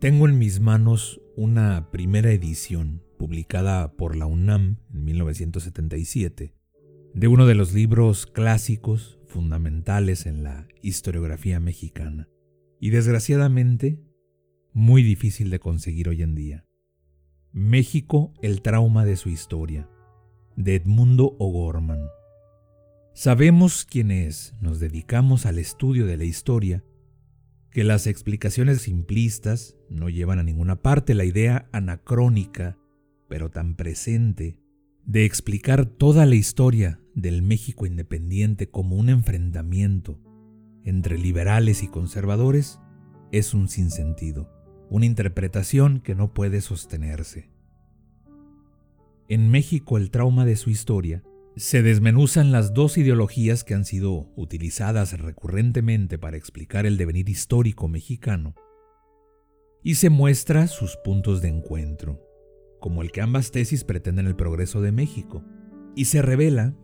Tengo en mis manos una primera edición publicada por la UNAM en 1977 de uno de los libros clásicos fundamentales en la historiografía mexicana y desgraciadamente muy difícil de conseguir hoy en día. México, el trauma de su historia, de Edmundo O'Gorman. Sabemos quienes nos dedicamos al estudio de la historia que las explicaciones simplistas no llevan a ninguna parte la idea anacrónica, pero tan presente, de explicar toda la historia del México independiente como un enfrentamiento entre liberales y conservadores es un sinsentido, una interpretación que no puede sostenerse. En México el trauma de su historia se desmenuzan las dos ideologías que han sido utilizadas recurrentemente para explicar el devenir histórico mexicano, y se muestra sus puntos de encuentro, como el que ambas tesis pretenden el progreso de México, y se revela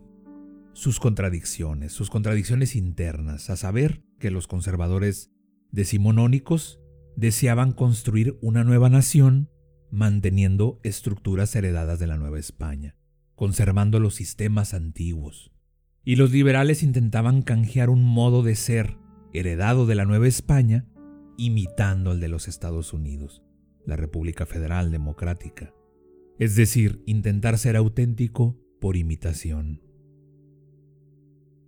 sus contradicciones, sus contradicciones internas, a saber que los conservadores decimonónicos deseaban construir una nueva nación manteniendo estructuras heredadas de la Nueva España conservando los sistemas antiguos. Y los liberales intentaban canjear un modo de ser heredado de la Nueva España, imitando el de los Estados Unidos, la República Federal Democrática. Es decir, intentar ser auténtico por imitación.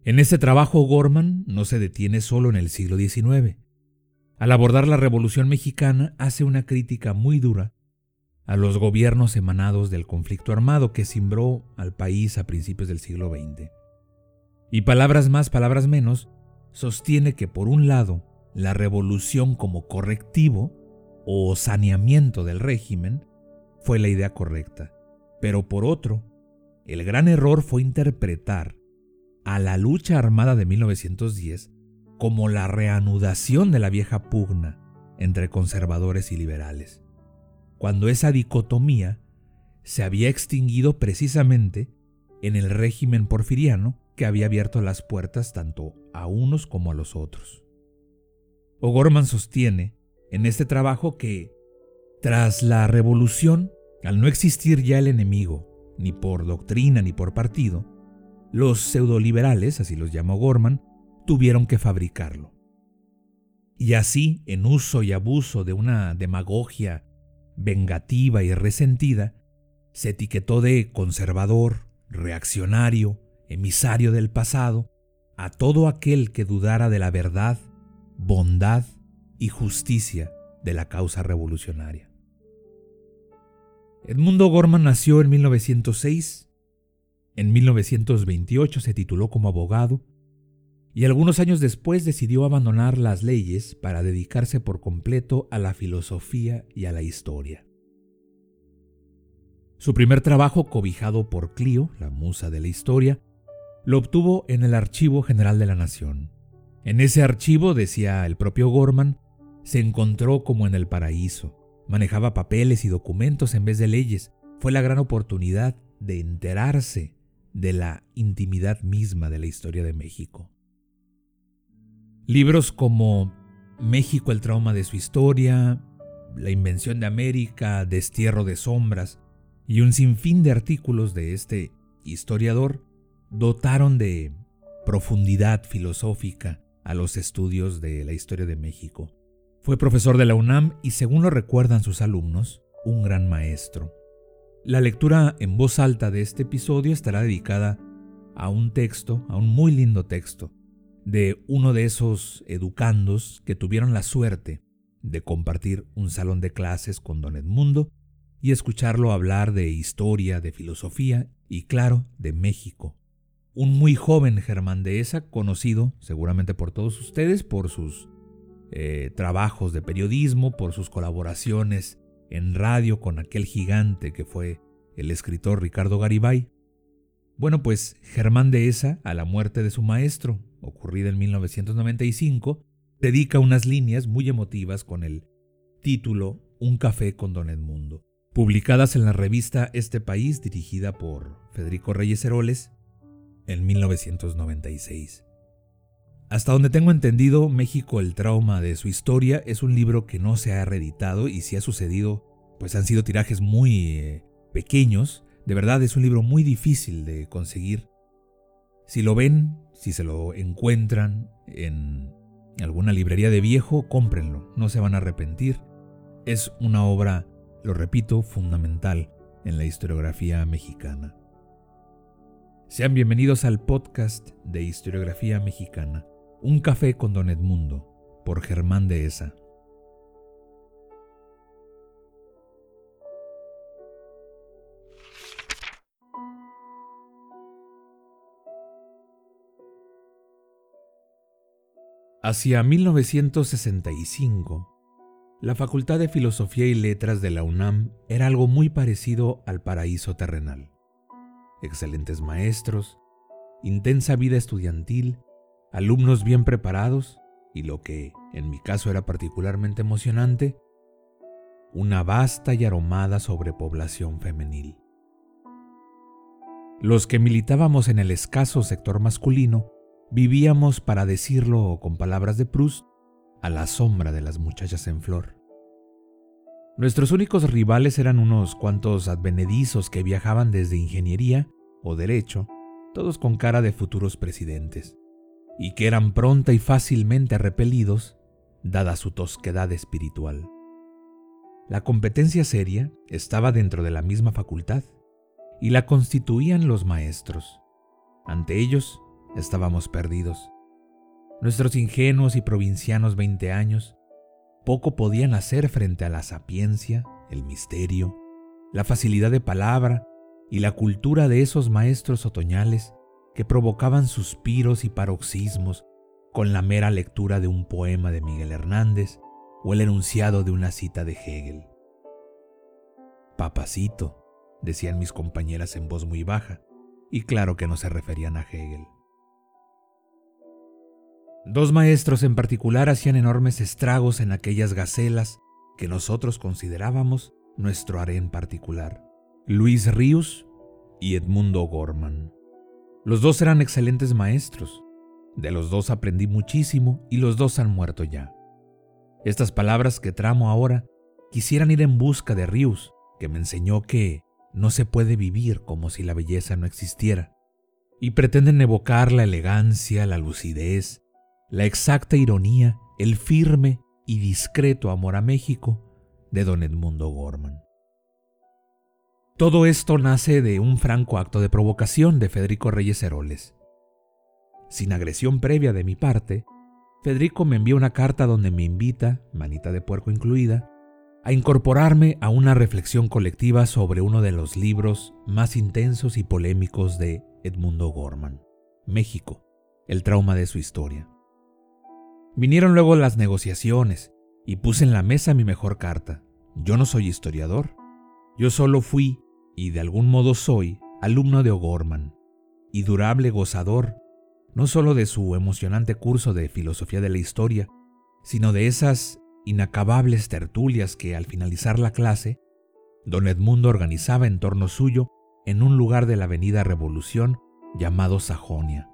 En este trabajo Gorman no se detiene solo en el siglo XIX. Al abordar la Revolución Mexicana hace una crítica muy dura a los gobiernos emanados del conflicto armado que cimbró al país a principios del siglo XX. Y palabras más, palabras menos, sostiene que por un lado, la revolución como correctivo o saneamiento del régimen fue la idea correcta, pero por otro, el gran error fue interpretar a la lucha armada de 1910 como la reanudación de la vieja pugna entre conservadores y liberales cuando esa dicotomía se había extinguido precisamente en el régimen porfiriano que había abierto las puertas tanto a unos como a los otros. O'Gorman sostiene en este trabajo que, tras la revolución, al no existir ya el enemigo, ni por doctrina ni por partido, los pseudoliberales, así los llamó Gorman, tuvieron que fabricarlo. Y así, en uso y abuso de una demagogia vengativa y resentida, se etiquetó de conservador, reaccionario, emisario del pasado, a todo aquel que dudara de la verdad, bondad y justicia de la causa revolucionaria. Edmundo Gorman nació en 1906, en 1928 se tituló como abogado y algunos años después decidió abandonar las leyes para dedicarse por completo a la filosofía y a la historia. Su primer trabajo, cobijado por Clio, la musa de la historia, lo obtuvo en el Archivo General de la Nación. En ese archivo, decía el propio Gorman, se encontró como en el paraíso. Manejaba papeles y documentos en vez de leyes. Fue la gran oportunidad de enterarse de la intimidad misma de la historia de México. Libros como México, el trauma de su historia, La invención de América, Destierro de sombras y un sinfín de artículos de este historiador dotaron de profundidad filosófica a los estudios de la historia de México. Fue profesor de la UNAM y según lo recuerdan sus alumnos, un gran maestro. La lectura en voz alta de este episodio estará dedicada a un texto, a un muy lindo texto, de uno de esos educandos que tuvieron la suerte de compartir un salón de clases con don Edmundo y escucharlo hablar de historia, de filosofía y claro, de México, un muy joven Germán Dehesa, conocido seguramente por todos ustedes por sus eh, trabajos de periodismo, por sus colaboraciones en radio con aquel gigante que fue el escritor Ricardo Garibay. Bueno, pues Germán Dehesa, a la muerte de su maestro, ocurrida en 1995, dedica unas líneas muy emotivas con el título Un café con Don Edmundo, publicadas en la revista Este País dirigida por Federico Reyes Heroles en 1996. Hasta donde tengo entendido, México, el trauma de su historia, es un libro que no se ha reeditado y si ha sucedido, pues han sido tirajes muy eh, pequeños. De verdad es un libro muy difícil de conseguir. Si lo ven, si se lo encuentran en alguna librería de viejo, cómprenlo, no se van a arrepentir. Es una obra, lo repito, fundamental en la historiografía mexicana. Sean bienvenidos al podcast de historiografía mexicana, Un café con Don Edmundo, por Germán de Hacia 1965, la Facultad de Filosofía y Letras de la UNAM era algo muy parecido al paraíso terrenal. Excelentes maestros, intensa vida estudiantil, alumnos bien preparados y lo que, en mi caso, era particularmente emocionante, una vasta y aromada sobrepoblación femenil. Los que militábamos en el escaso sector masculino Vivíamos, para decirlo con palabras de Proust, a la sombra de las muchachas en flor. Nuestros únicos rivales eran unos cuantos advenedizos que viajaban desde ingeniería o derecho, todos con cara de futuros presidentes, y que eran pronta y fácilmente repelidos, dada su tosquedad espiritual. La competencia seria estaba dentro de la misma facultad, y la constituían los maestros. Ante ellos estábamos perdidos. Nuestros ingenuos y provincianos veinte años poco podían hacer frente a la sapiencia, el misterio, la facilidad de palabra y la cultura de esos maestros otoñales que provocaban suspiros y paroxismos con la mera lectura de un poema de Miguel Hernández o el enunciado de una cita de Hegel. Papacito, decían mis compañeras en voz muy baja, y claro que no se referían a Hegel. Dos maestros en particular hacían enormes estragos en aquellas gacelas que nosotros considerábamos nuestro harén particular, Luis Ríos y Edmundo Gorman. Los dos eran excelentes maestros, de los dos aprendí muchísimo y los dos han muerto ya. Estas palabras que tramo ahora quisieran ir en busca de Ríos, que me enseñó que no se puede vivir como si la belleza no existiera, y pretenden evocar la elegancia, la lucidez, la exacta ironía, el firme y discreto amor a México de don Edmundo Gorman. Todo esto nace de un franco acto de provocación de Federico Reyes Heroles. Sin agresión previa de mi parte, Federico me envía una carta donde me invita, manita de puerco incluida, a incorporarme a una reflexión colectiva sobre uno de los libros más intensos y polémicos de Edmundo Gorman, México, el trauma de su historia. Vinieron luego las negociaciones y puse en la mesa mi mejor carta. Yo no soy historiador. Yo solo fui, y de algún modo soy, alumno de O'Gorman, y durable gozador, no solo de su emocionante curso de filosofía de la historia, sino de esas inacabables tertulias que al finalizar la clase, don Edmundo organizaba en torno suyo en un lugar de la avenida Revolución llamado Sajonia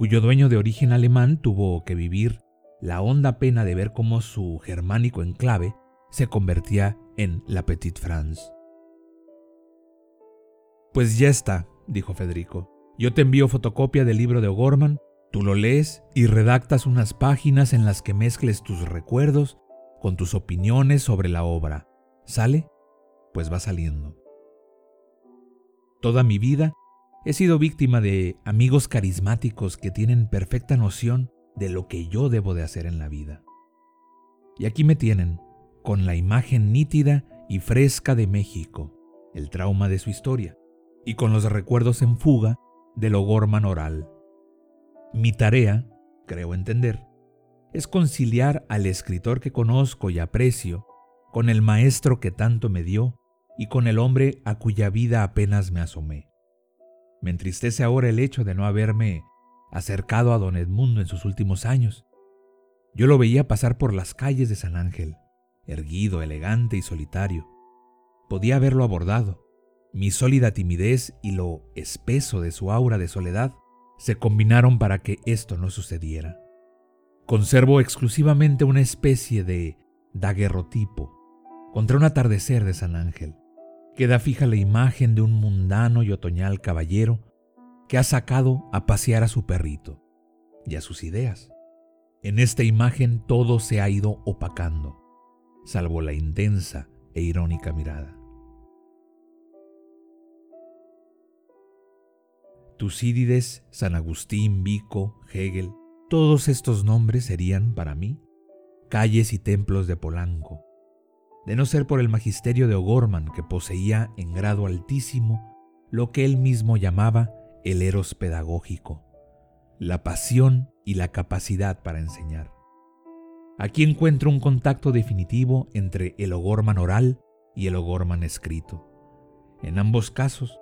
cuyo dueño de origen alemán tuvo que vivir la honda pena de ver cómo su germánico enclave se convertía en la Petite France. Pues ya está, dijo Federico. Yo te envío fotocopia del libro de O'Gorman, tú lo lees y redactas unas páginas en las que mezcles tus recuerdos con tus opiniones sobre la obra. ¿Sale? Pues va saliendo. Toda mi vida He sido víctima de amigos carismáticos que tienen perfecta noción de lo que yo debo de hacer en la vida. Y aquí me tienen, con la imagen nítida y fresca de México, el trauma de su historia, y con los recuerdos en fuga del O'Gorman oral. Mi tarea, creo entender, es conciliar al escritor que conozco y aprecio con el maestro que tanto me dio y con el hombre a cuya vida apenas me asomé. Me entristece ahora el hecho de no haberme acercado a don Edmundo en sus últimos años. Yo lo veía pasar por las calles de San Ángel, erguido, elegante y solitario. Podía haberlo abordado. Mi sólida timidez y lo espeso de su aura de soledad se combinaron para que esto no sucediera. Conservo exclusivamente una especie de daguerrotipo contra un atardecer de San Ángel. Queda fija la imagen de un mundano y otoñal caballero que ha sacado a pasear a su perrito y a sus ideas. En esta imagen todo se ha ido opacando, salvo la intensa e irónica mirada. Tucídides, San Agustín, Vico, Hegel, todos estos nombres serían, para mí, calles y templos de Polanco, de no ser por el magisterio de O'Gorman que poseía en grado altísimo lo que él mismo llamaba el eros pedagógico, la pasión y la capacidad para enseñar. Aquí encuentro un contacto definitivo entre el O'Gorman oral y el O'Gorman escrito. En ambos casos,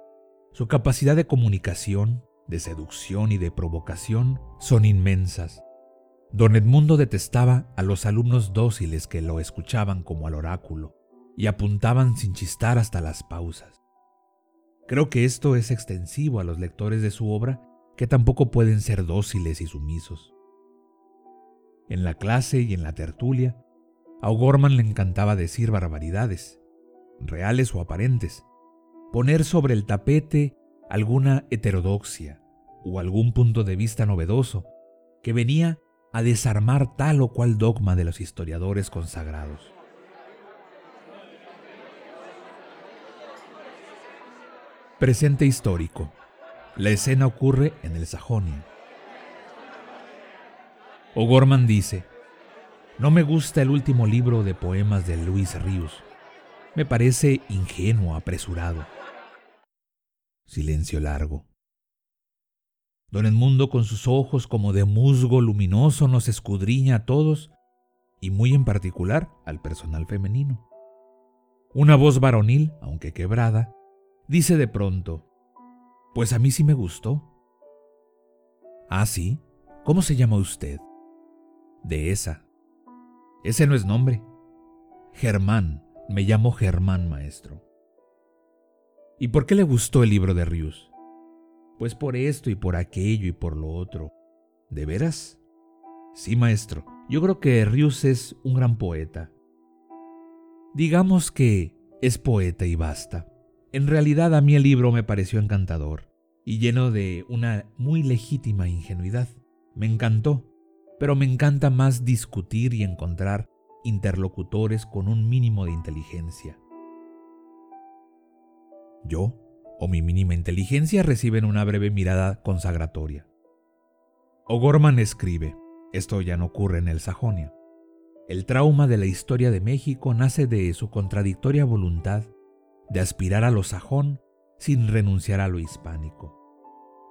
su capacidad de comunicación, de seducción y de provocación son inmensas. Don Edmundo detestaba a los alumnos dóciles que lo escuchaban como al oráculo y apuntaban sin chistar hasta las pausas. Creo que esto es extensivo a los lectores de su obra, que tampoco pueden ser dóciles y sumisos. En la clase y en la tertulia, a O'Gorman le encantaba decir barbaridades, reales o aparentes, poner sobre el tapete alguna heterodoxia o algún punto de vista novedoso que venía a desarmar tal o cual dogma de los historiadores consagrados. Presente histórico. La escena ocurre en el Sajonia. O'Gorman dice, no me gusta el último libro de poemas de Luis Ríos. Me parece ingenuo, apresurado. Silencio largo. Don Edmundo con sus ojos como de musgo luminoso nos escudriña a todos y muy en particular al personal femenino. Una voz varonil, aunque quebrada, dice de pronto, Pues a mí sí me gustó. Ah, sí. ¿Cómo se llama usted? De esa. Ese no es nombre. Germán. Me llamo Germán, maestro. ¿Y por qué le gustó el libro de Rius? Pues por esto y por aquello y por lo otro. ¿De veras? Sí, maestro. Yo creo que Rius es un gran poeta. Digamos que es poeta y basta. En realidad a mí el libro me pareció encantador y lleno de una muy legítima ingenuidad. Me encantó, pero me encanta más discutir y encontrar interlocutores con un mínimo de inteligencia. Yo, o mi mínima inteligencia, reciben una breve mirada consagratoria. O'Gorman escribe, esto ya no ocurre en el Sajonia. El trauma de la historia de México nace de su contradictoria voluntad de aspirar a lo sajón sin renunciar a lo hispánico,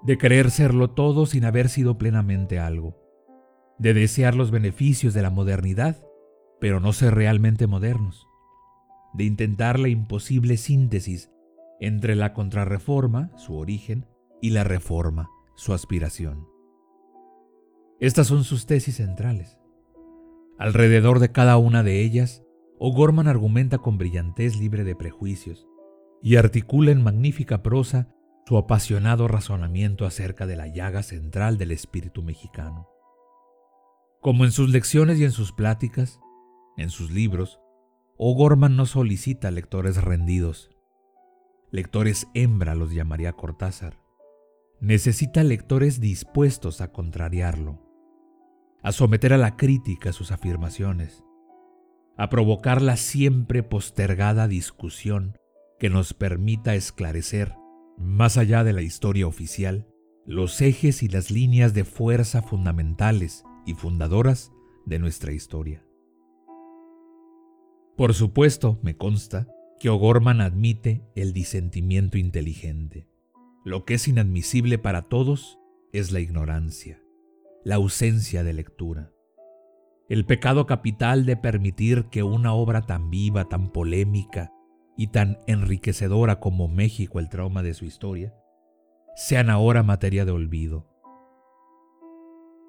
de querer serlo todo sin haber sido plenamente algo, de desear los beneficios de la modernidad, pero no ser realmente modernos, de intentar la imposible síntesis entre la contrarreforma, su origen, y la reforma, su aspiración. Estas son sus tesis centrales. Alrededor de cada una de ellas, O'Gorman argumenta con brillantez libre de prejuicios y articula en magnífica prosa su apasionado razonamiento acerca de la llaga central del espíritu mexicano. Como en sus lecciones y en sus pláticas, en sus libros, O'Gorman no solicita lectores rendidos, Lectores hembra los llamaría Cortázar. Necesita lectores dispuestos a contrariarlo, a someter a la crítica sus afirmaciones, a provocar la siempre postergada discusión que nos permita esclarecer, más allá de la historia oficial, los ejes y las líneas de fuerza fundamentales y fundadoras de nuestra historia. Por supuesto, me consta, que O'Gorman admite el disentimiento inteligente, Lo que es inadmisible para todos es la ignorancia, la ausencia de lectura. El pecado capital de permitir que una obra tan viva, tan polémica y tan enriquecedora como México, el trauma de su historia, sean ahora materia de olvido.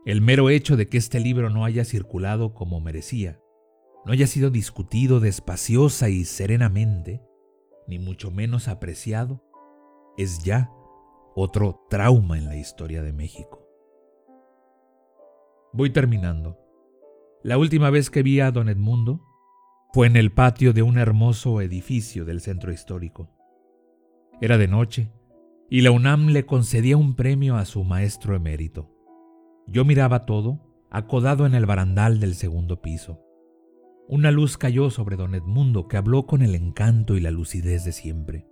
El mero hecho de que este libro no haya circulado como merecía, no haya sido discutido despaciosa y serenamente, ni mucho menos apreciado, es ya otro trauma en la historia de México. Voy terminando. La última vez que vi a don Edmundo fue en el patio de un hermoso edificio del centro histórico. Era de noche y la UNAM le concedía un premio a su maestro emérito. Yo miraba todo, acodado en el barandal del segundo piso. Una luz cayó sobre don Edmundo, que habló con el encanto y la lucidez de siempre.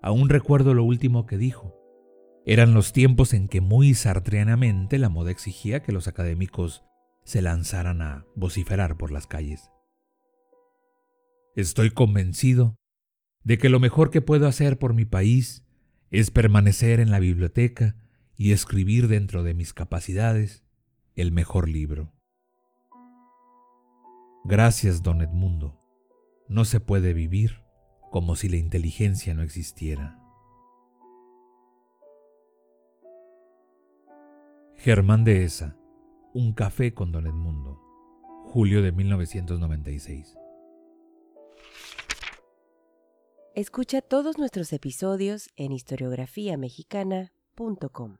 Aún recuerdo lo último que dijo. Eran los tiempos en que muy sartrianamente la moda exigía que los académicos se lanzaran a vociferar por las calles. Estoy convencido de que lo mejor que puedo hacer por mi país es permanecer en la biblioteca y escribir dentro de mis capacidades el mejor libro. Gracias, don Edmundo. No se puede vivir como si la inteligencia no existiera. Germán de Esa, Un café con Don Edmundo, julio de 1996. Escucha todos nuestros episodios en historiografiamexicana.com.